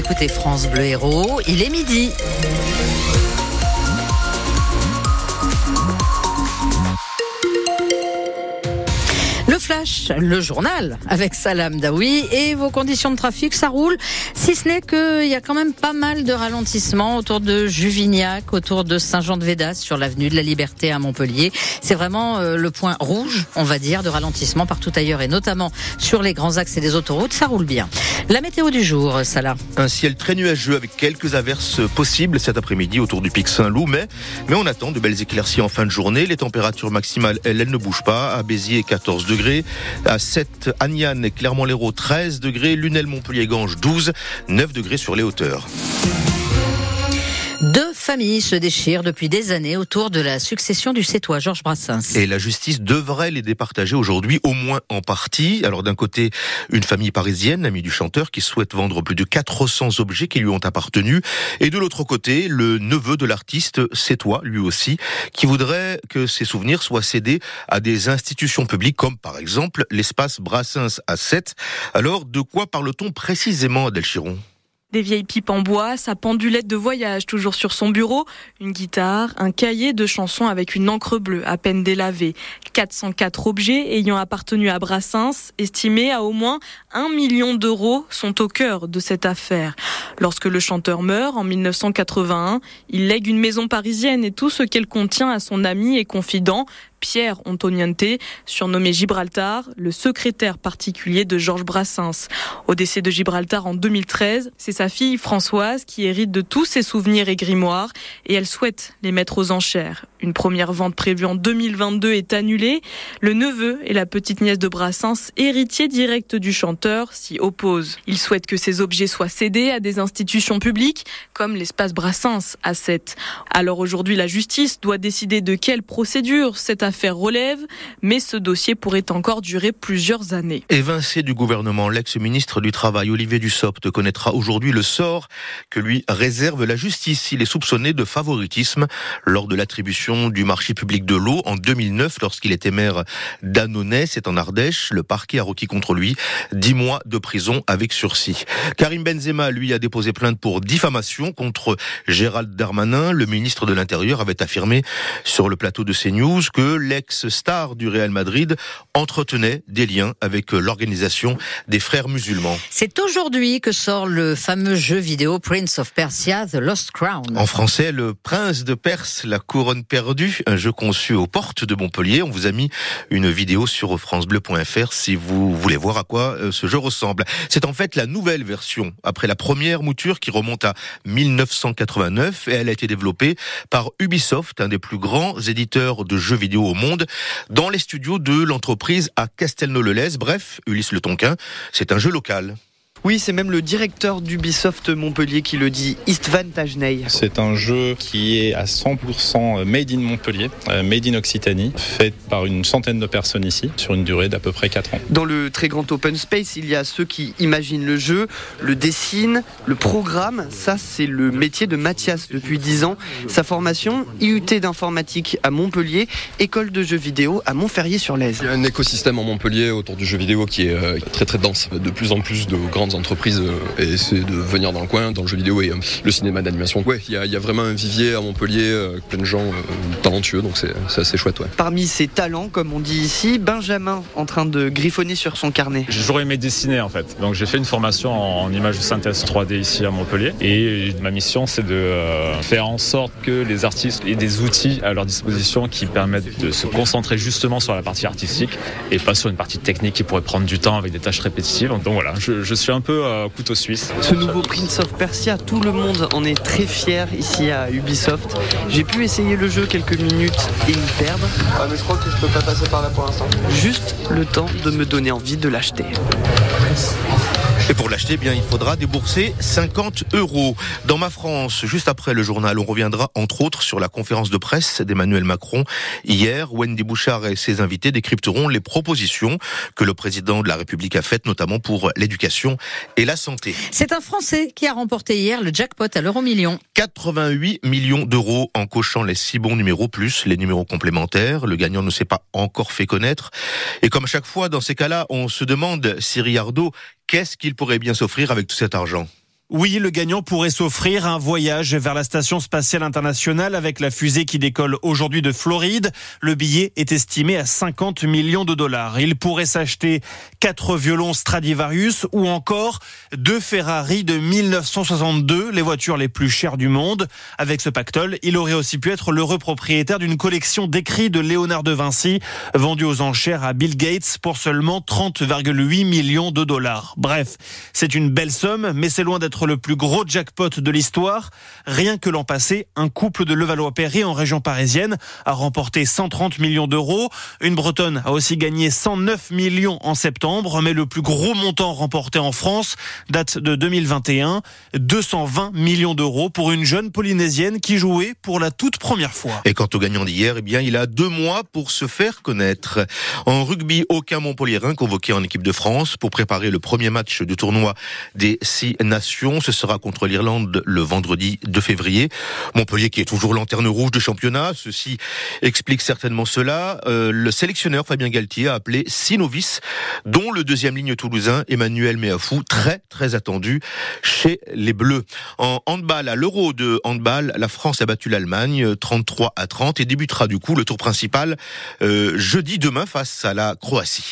écoutez France Bleu Héros, il est midi. Le journal avec Salam Daoui et vos conditions de trafic, ça roule. Si ce n'est qu'il y a quand même pas mal de ralentissements autour de Juvignac, autour de Saint-Jean-de-Védas, sur l'avenue de la Liberté à Montpellier. C'est vraiment euh, le point rouge, on va dire, de ralentissement partout ailleurs et notamment sur les grands axes et les autoroutes. Ça roule bien. La météo du jour, Salah. Un ciel très nuageux avec quelques averses possibles cet après-midi autour du pic Saint-Loup, mais, mais on attend de belles éclaircies en fin de journée. Les températures maximales, elles, elles ne bougent pas. À Béziers, 14 degrés. À 7, Agnan et Clermont-Lérault, 13 degrés. Lunel, Montpellier, Gange, 12. 9 degrés sur les hauteurs. Deux familles se déchirent depuis des années autour de la succession du Cétois, Georges Brassens. Et la justice devrait les départager aujourd'hui, au moins en partie. Alors d'un côté, une famille parisienne, amie du chanteur, qui souhaite vendre plus de 400 objets qui lui ont appartenu. Et de l'autre côté, le neveu de l'artiste, Cétois, lui aussi, qui voudrait que ses souvenirs soient cédés à des institutions publiques, comme par exemple l'espace Brassens à 7. Alors de quoi parle-t-on précisément, Adèle Chiron? Des vieilles pipes en bois, sa pendulette de voyage toujours sur son bureau, une guitare, un cahier de chansons avec une encre bleue à peine délavée. 404 objets ayant appartenu à Brassens, estimés à au moins 1 million d'euros, sont au cœur de cette affaire. Lorsque le chanteur meurt en 1981, il lègue une maison parisienne et tout ce qu'elle contient à son ami et confident, Pierre Antoniente, surnommé Gibraltar, le secrétaire particulier de Georges Brassens. Au décès de Gibraltar en 2013, c'est sa fille Françoise qui hérite de tous ses souvenirs et grimoires et elle souhaite les mettre aux enchères. Une première vente prévue en 2022 est annulée. Le neveu et la petite nièce de Brassens, héritiers directs du chanteur, s'y opposent. Ils souhaitent que ces objets soient cédés à des institutions publiques comme l'espace Brassens à 7. Alors aujourd'hui, la justice doit décider de quelle procédure cette affaire relève, mais ce dossier pourrait encore durer plusieurs années. Évincé du gouvernement, l'ex-ministre du Travail, Olivier Dussopt, connaîtra aujourd'hui le sort que lui réserve la justice. Il est soupçonné de favoritisme lors de l'attribution du marché public de l'eau en 2009 lorsqu'il était maire d'Annonay, c'est en Ardèche. Le parquet a requis contre lui 10 mois de prison avec sursis. Karim Benzema, lui, a déposé plainte pour diffamation contre Gérald Darmanin. Le ministre de l'Intérieur avait affirmé sur le plateau de CNews que l'ex-star du Real Madrid entretenait des liens avec l'organisation des frères musulmans. C'est aujourd'hui que sort le fameux jeu vidéo Prince of Persia, The Lost Crown. En français, le prince de Perse, la couronne perdue, un jeu conçu aux portes de Montpellier. On vous a mis une vidéo sur francebleu.fr si vous voulez voir à quoi euh, ce jeu ressemble. C'est en fait la nouvelle version, après la première mouture qui remonte à 1989 et elle a été développée par Ubisoft, un des plus grands éditeurs de jeux vidéo au monde, dans les studios de l'entreprise à Castelnau-le-Lez. Bref, Ulysse Le Tonquin, c'est un jeu local. Oui, c'est même le directeur d'Ubisoft Montpellier qui le dit, Istvan Tajnei. C'est un jeu qui est à 100% made in Montpellier, euh, made in Occitanie, fait par une centaine de personnes ici, sur une durée d'à peu près 4 ans. Dans le très grand open space, il y a ceux qui imaginent le jeu, le dessinent, le programme. Ça, c'est le métier de Mathias depuis 10 ans. Sa formation, IUT d'informatique à Montpellier, école de jeux vidéo à Montferrier-sur-Lèze. Il y a un écosystème en Montpellier autour du jeu vidéo qui est euh, très très dense. De plus en plus de grandes entreprises euh, essaient de venir dans le coin, dans le jeu vidéo et euh, le cinéma d'animation. Ouais, il y, a, il y a vraiment un vivier à Montpellier, euh, plein de gens euh, talentueux, donc c'est c'est assez chouette. Ouais. Parmi ses talents, comme on dit ici, Benjamin en train de griffonner sur son carnet. J'ai toujours aimé dessiner en fait. Donc j'ai fait une formation en, en image de synthèse 3D ici à Montpellier. Et ma mission c'est de euh, faire en sorte que les artistes aient des outils à leur disposition qui permettent de se concentrer justement sur la partie artistique et pas sur une partie technique qui pourrait prendre du temps avec des tâches répétitives. Donc voilà, je, je suis un peu euh, couteau suisse. Ce nouveau Prince of Persia, tout le monde en est très fier ici à Ubisoft. J'ai pu essayer le jeu quelques minutes et y perdre. Ah, mais je crois que je peux pas passer par là pour l'instant. Juste le temps de me donner envie de l'acheter. Et pour l'acheter, eh bien, il faudra débourser 50 euros. Dans ma France, juste après le journal, on reviendra entre autres sur la conférence de presse d'Emmanuel Macron. Hier, Wendy Bouchard et ses invités décrypteront les propositions que le président de la République a faites, notamment pour l'éducation et la santé. C'est un Français qui a remporté hier le jackpot à l'euro million. 88 millions d'euros en cochant les six bons numéros plus les numéros complémentaires. Le gagnant ne s'est pas encore fait connaître. Et comme à chaque fois, dans ces cas-là, on se demande, Siri Ardo, qu'est-ce qu'il pourrait bien s'offrir avec tout cet argent? Oui, le gagnant pourrait s'offrir un voyage vers la station spatiale internationale avec la fusée qui décolle aujourd'hui de Floride. Le billet est estimé à 50 millions de dollars. Il pourrait s'acheter quatre violons Stradivarius ou encore deux Ferrari de 1962, les voitures les plus chères du monde. Avec ce pactole, il aurait aussi pu être l'heureux propriétaire d'une collection d'écrits de Léonard de Vinci vendue aux enchères à Bill Gates pour seulement 30,8 millions de dollars. Bref, c'est une belle somme, mais c'est loin d'être le plus gros jackpot de l'histoire. Rien que l'an passé, un couple de Levallois-Perret en région parisienne a remporté 130 millions d'euros. Une Bretonne a aussi gagné 109 millions en septembre, mais le plus gros montant remporté en France date de 2021, 220 millions d'euros pour une jeune polynésienne qui jouait pour la toute première fois. Et quant au gagnant d'hier, eh bien, il a deux mois pour se faire connaître. En rugby, aucun Montpellierin convoqué en équipe de France pour préparer le premier match du tournoi des six nations. Ce sera contre l'Irlande le vendredi 2 février. Montpellier qui est toujours lanterne rouge du championnat. Ceci explique certainement cela. Euh, le sélectionneur Fabien Galtier a appelé six novices, dont le deuxième ligne toulousain Emmanuel Meafou, très très attendu chez les Bleus. En handball, à l'Euro de handball, la France a battu l'Allemagne 33 à 30 et débutera du coup le tour principal euh, jeudi demain face à la Croatie.